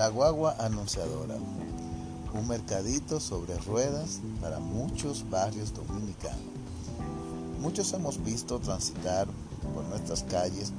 La guagua anunciadora, un mercadito sobre ruedas para muchos barrios dominicanos. Muchos hemos visto transitar por nuestras calles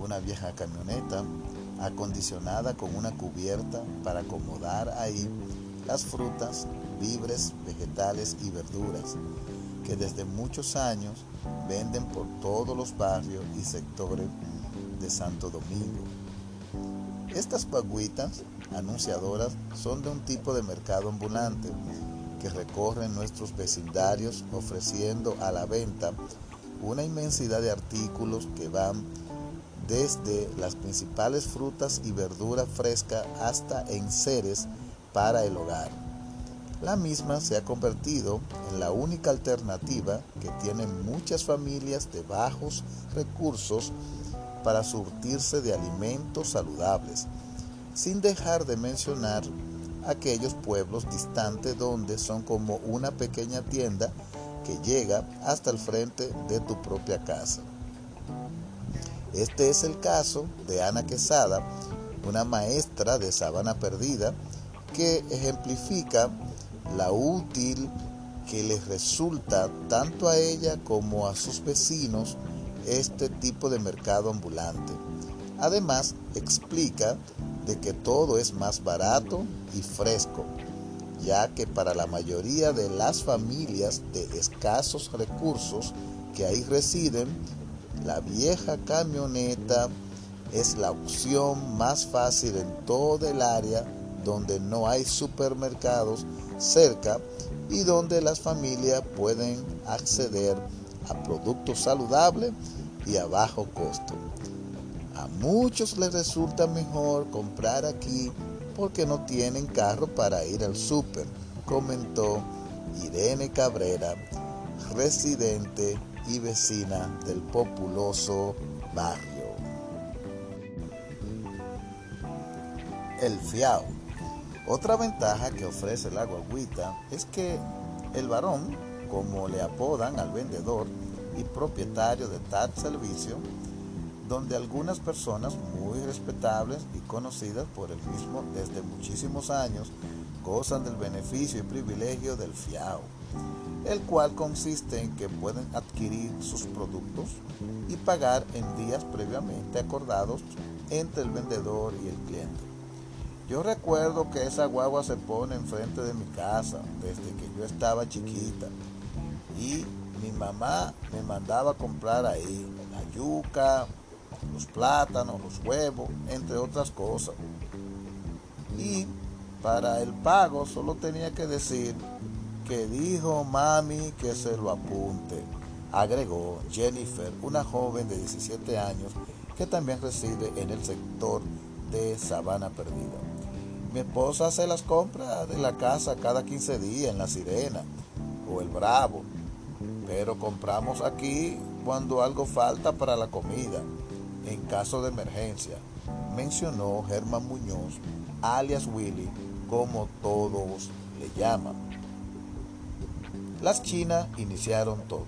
una vieja camioneta acondicionada con una cubierta para acomodar ahí las frutas, víveres, vegetales y verduras que desde muchos años venden por todos los barrios y sectores de Santo Domingo. Estas paguitas anunciadoras son de un tipo de mercado ambulante que recorren nuestros vecindarios ofreciendo a la venta una inmensidad de artículos que van desde las principales frutas y verduras frescas hasta enseres para el hogar. La misma se ha convertido en la única alternativa que tienen muchas familias de bajos recursos para surtirse de alimentos saludables, sin dejar de mencionar aquellos pueblos distantes donde son como una pequeña tienda que llega hasta el frente de tu propia casa. Este es el caso de Ana Quesada, una maestra de Sabana Perdida, que ejemplifica la útil que les resulta tanto a ella como a sus vecinos este tipo de mercado ambulante. Además, explica de que todo es más barato y fresco, ya que para la mayoría de las familias de escasos recursos que ahí residen, la vieja camioneta es la opción más fácil en toda el área donde no hay supermercados cerca y donde las familias pueden acceder a productos saludables y a bajo costo. A muchos les resulta mejor comprar aquí porque no tienen carro para ir al súper, comentó Irene Cabrera, residente y vecina del populoso barrio. El fiao. Otra ventaja que ofrece la guaguita es que el varón, como le apodan al vendedor y propietario de tal servicio, donde algunas personas muy respetables y conocidas por el mismo desde muchísimos años gozan del beneficio y privilegio del fiao el cual consiste en que pueden adquirir sus productos y pagar en días previamente acordados entre el vendedor y el cliente. Yo recuerdo que esa guagua se pone enfrente de mi casa desde que yo estaba chiquita y mi mamá me mandaba a comprar ahí la yuca, los plátanos, los huevos, entre otras cosas. Y para el pago solo tenía que decir que dijo mami que se lo apunte, agregó Jennifer, una joven de 17 años que también reside en el sector de Sabana Perdida. Mi esposa hace las compras de la casa cada 15 días en La Sirena o El Bravo, pero compramos aquí cuando algo falta para la comida, en caso de emergencia, mencionó Germán Muñoz, alias Willy, como todos le llaman. Las chinas iniciaron todo.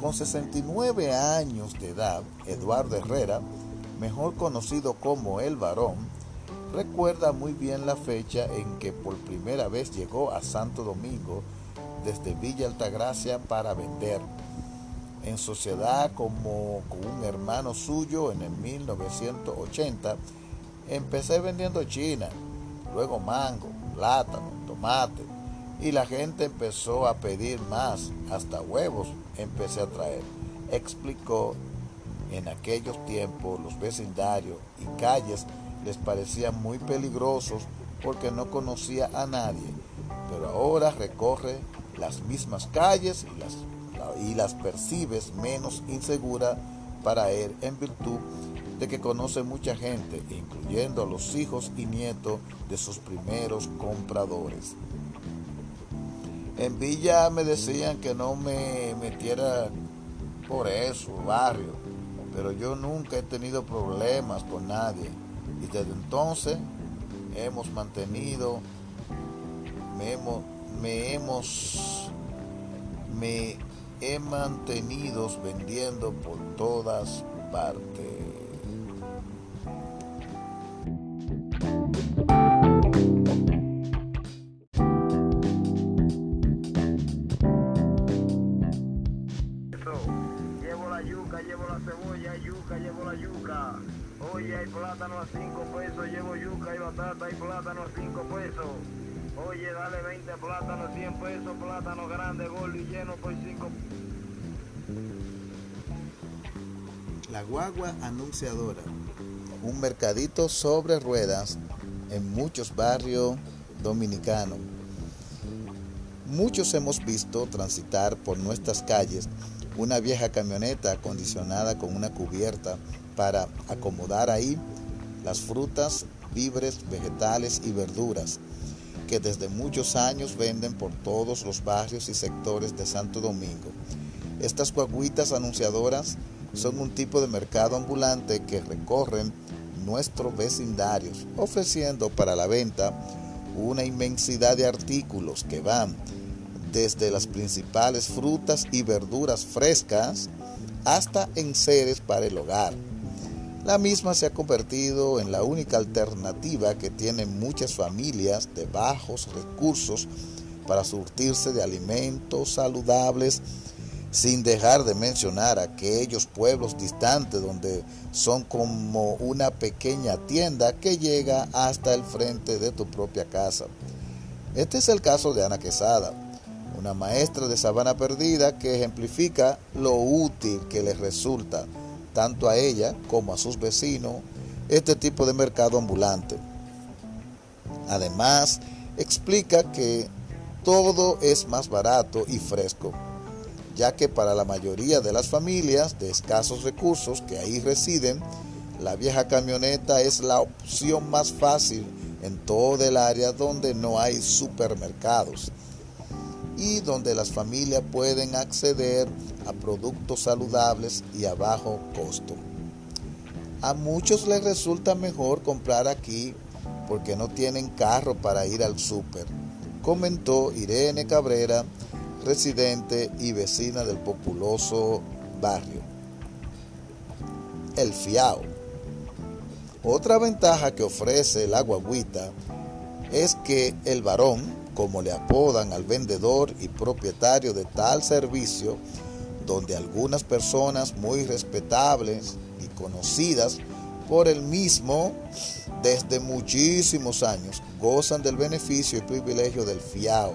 Con 69 años de edad, Eduardo Herrera, mejor conocido como El Varón, recuerda muy bien la fecha en que por primera vez llegó a Santo Domingo desde Villa Altagracia para vender. En sociedad como con un hermano suyo en el 1980, empecé vendiendo china, luego mango, plátano, tomate, y la gente empezó a pedir más, hasta huevos empecé a traer. Explicó, en aquellos tiempos los vecindarios y calles les parecían muy peligrosos porque no conocía a nadie, pero ahora recorre las mismas calles y las, y las percibes menos inseguras para él en virtud de que conoce mucha gente, incluyendo a los hijos y nietos de sus primeros compradores. En Villa me decían que no me metiera por eso, barrio, pero yo nunca he tenido problemas con nadie y desde entonces hemos mantenido, me hemos, me hemos, me he mantenido vendiendo por todas partes. Llevo la yuca, llevo la cebolla, yuca, llevo la yuca. Oye, hay plátano a 5 pesos, llevo yuca y batata y plátano a 5 pesos. Oye, dale 20 plátanos, 100 pesos, plátano grande, gordo y lleno por 5 La guagua anunciadora, un mercadito sobre ruedas en muchos barrios dominicanos. Muchos hemos visto transitar por nuestras calles una vieja camioneta acondicionada con una cubierta para acomodar ahí las frutas, víveres, vegetales y verduras que desde muchos años venden por todos los barrios y sectores de Santo Domingo. Estas guaguitas anunciadoras son un tipo de mercado ambulante que recorren nuestros vecindarios, ofreciendo para la venta una inmensidad de artículos que van desde las principales frutas y verduras frescas hasta enseres para el hogar. La misma se ha convertido en la única alternativa que tienen muchas familias de bajos recursos para surtirse de alimentos saludables, sin dejar de mencionar aquellos pueblos distantes donde son como una pequeña tienda que llega hasta el frente de tu propia casa. Este es el caso de Ana Quesada, una maestra de sabana perdida que ejemplifica lo útil que les resulta tanto a ella como a sus vecinos este tipo de mercado ambulante. Además, explica que todo es más barato y fresco, ya que para la mayoría de las familias de escasos recursos que ahí residen, la vieja camioneta es la opción más fácil en todo el área donde no hay supermercados y donde las familias pueden acceder a productos saludables y a bajo costo. A muchos les resulta mejor comprar aquí porque no tienen carro para ir al súper, comentó Irene Cabrera, residente y vecina del populoso barrio. El fiao. Otra ventaja que ofrece el aguagüita es que el varón, como le apodan al vendedor y propietario de tal servicio, donde algunas personas muy respetables y conocidas por el mismo desde muchísimos años gozan del beneficio y privilegio del fiao,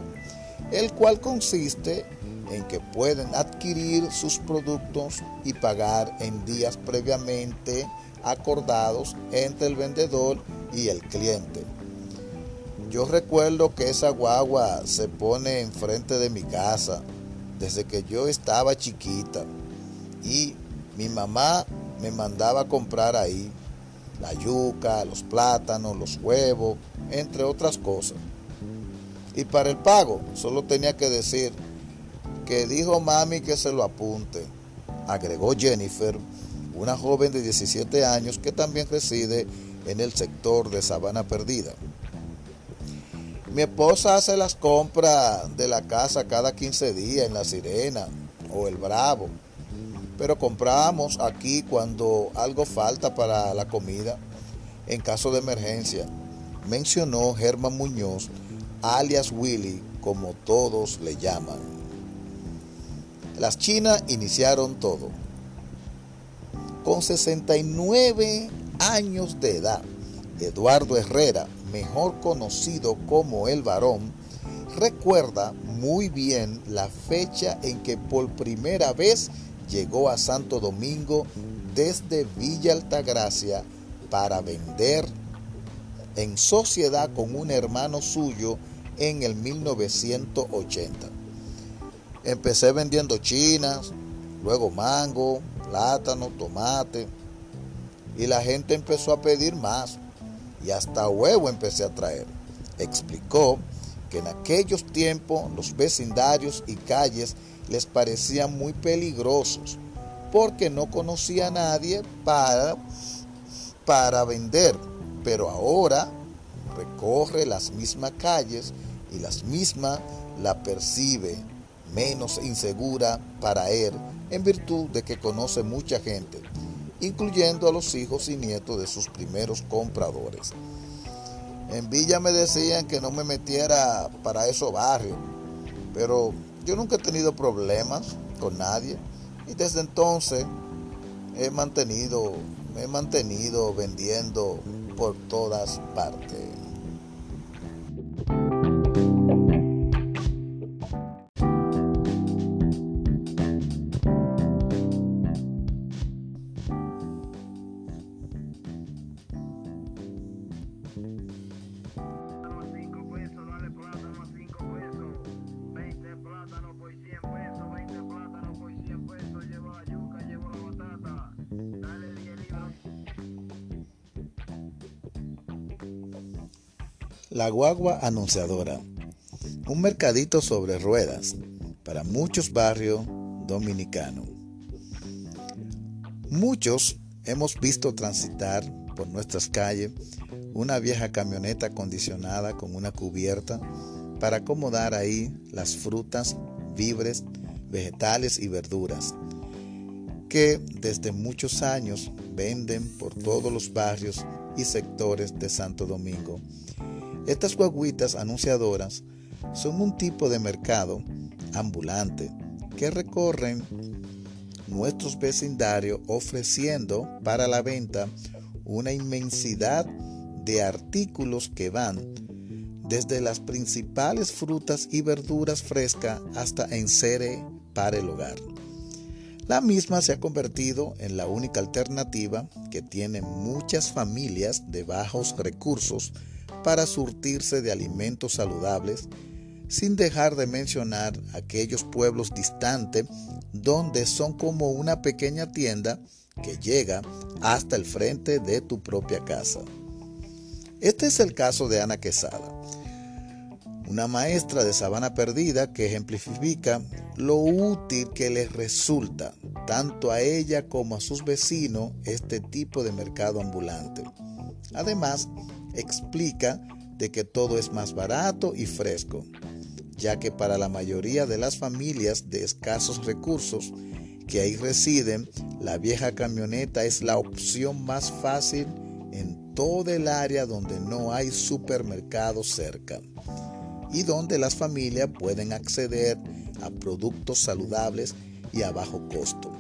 el cual consiste en que pueden adquirir sus productos y pagar en días previamente acordados entre el vendedor y el cliente. Yo recuerdo que esa guagua se pone enfrente de mi casa desde que yo estaba chiquita y mi mamá me mandaba a comprar ahí la yuca, los plátanos, los huevos, entre otras cosas. Y para el pago solo tenía que decir que dijo mami que se lo apunte. Agregó Jennifer, una joven de 17 años que también reside en el sector de Sabana Perdida. Mi esposa hace las compras de la casa cada 15 días en La Sirena o El Bravo, pero compramos aquí cuando algo falta para la comida en caso de emergencia, mencionó Germán Muñoz, alias Willy, como todos le llaman. Las chinas iniciaron todo. Con 69 años de edad, Eduardo Herrera, mejor conocido como el varón, recuerda muy bien la fecha en que por primera vez llegó a Santo Domingo desde Villa Altagracia para vender en sociedad con un hermano suyo en el 1980. Empecé vendiendo chinas, luego mango, plátano, tomate, y la gente empezó a pedir más y hasta huevo empecé a traer. Explicó que en aquellos tiempos los vecindarios y calles les parecían muy peligrosos porque no conocía a nadie para, para vender, pero ahora recorre las mismas calles y las mismas la percibe menos insegura para él en virtud de que conoce mucha gente, incluyendo a los hijos y nietos de sus primeros compradores. En Villa me decían que no me metiera para esos barrios, pero yo nunca he tenido problemas con nadie y desde entonces he mantenido, me he mantenido vendiendo por todas partes. La guagua anunciadora. Un mercadito sobre ruedas para muchos barrios dominicanos. Muchos hemos visto transitar por nuestras calles una vieja camioneta acondicionada con una cubierta para acomodar ahí las frutas, víveres, vegetales y verduras que desde muchos años venden por todos los barrios y sectores de Santo Domingo estas guaguitas anunciadoras son un tipo de mercado ambulante que recorren nuestros vecindarios ofreciendo para la venta una inmensidad de artículos que van desde las principales frutas y verduras frescas hasta ensere para el hogar. La misma se ha convertido en la única alternativa que tienen muchas familias de bajos recursos para surtirse de alimentos saludables, sin dejar de mencionar aquellos pueblos distantes donde son como una pequeña tienda que llega hasta el frente de tu propia casa. Este es el caso de Ana Quesada, una maestra de Sabana Perdida que ejemplifica lo útil que les resulta tanto a ella como a sus vecinos este tipo de mercado ambulante. Además, explica de que todo es más barato y fresco, ya que para la mayoría de las familias de escasos recursos que ahí residen, la vieja camioneta es la opción más fácil en todo el área donde no hay supermercado cerca y donde las familias pueden acceder a productos saludables y a bajo costo.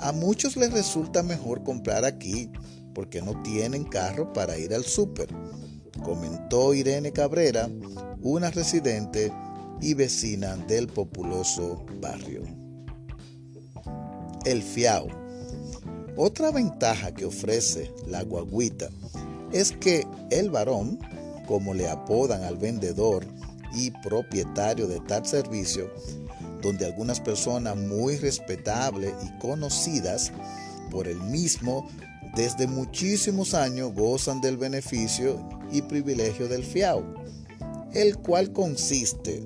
A muchos les resulta mejor comprar aquí porque no tienen carro para ir al súper, comentó Irene Cabrera, una residente y vecina del populoso barrio. El fiao. Otra ventaja que ofrece la guaguita es que el varón, como le apodan al vendedor y propietario de tal servicio, donde algunas personas muy respetables y conocidas por el mismo desde muchísimos años gozan del beneficio y privilegio del FIAO, el cual consiste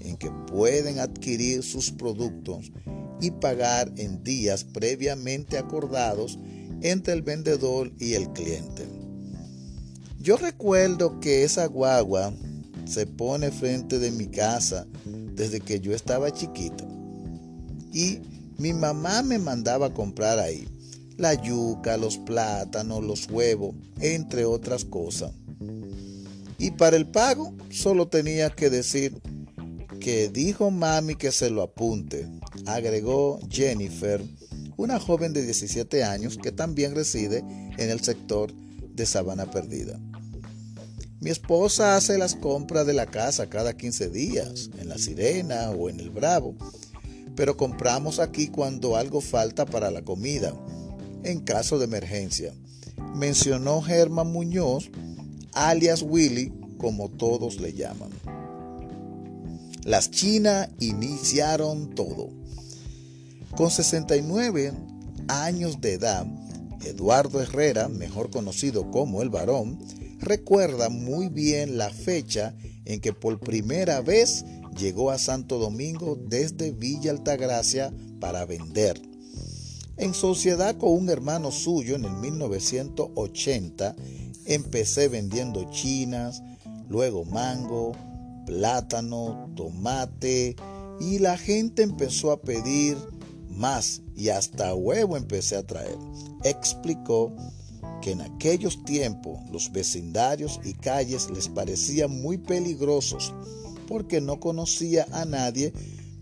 en que pueden adquirir sus productos y pagar en días previamente acordados entre el vendedor y el cliente. Yo recuerdo que esa guagua se pone frente de mi casa desde que yo estaba chiquito y mi mamá me mandaba a comprar ahí la yuca, los plátanos, los huevos, entre otras cosas. Y para el pago solo tenía que decir que dijo mami que se lo apunte, agregó Jennifer, una joven de 17 años que también reside en el sector de Sabana Perdida. Mi esposa hace las compras de la casa cada 15 días, en La Sirena o en El Bravo, pero compramos aquí cuando algo falta para la comida en caso de emergencia. Mencionó Germán Muñoz, alias Willy, como todos le llaman. Las chinas iniciaron todo. Con 69 años de edad, Eduardo Herrera, mejor conocido como el varón, recuerda muy bien la fecha en que por primera vez llegó a Santo Domingo desde Villa Altagracia para vender. En sociedad con un hermano suyo en el 1980, empecé vendiendo chinas, luego mango, plátano, tomate y la gente empezó a pedir más y hasta huevo empecé a traer. Explicó que en aquellos tiempos los vecindarios y calles les parecían muy peligrosos porque no conocía a nadie,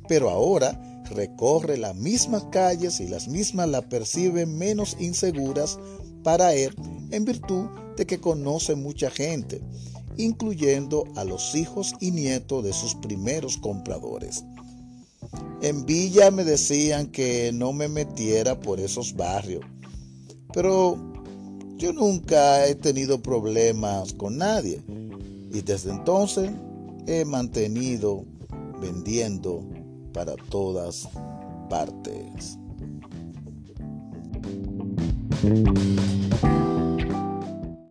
pero ahora recorre las mismas calles y las mismas la percibe menos inseguras para él en virtud de que conoce mucha gente, incluyendo a los hijos y nietos de sus primeros compradores. En Villa me decían que no me metiera por esos barrios, pero yo nunca he tenido problemas con nadie y desde entonces he mantenido vendiendo para todas partes.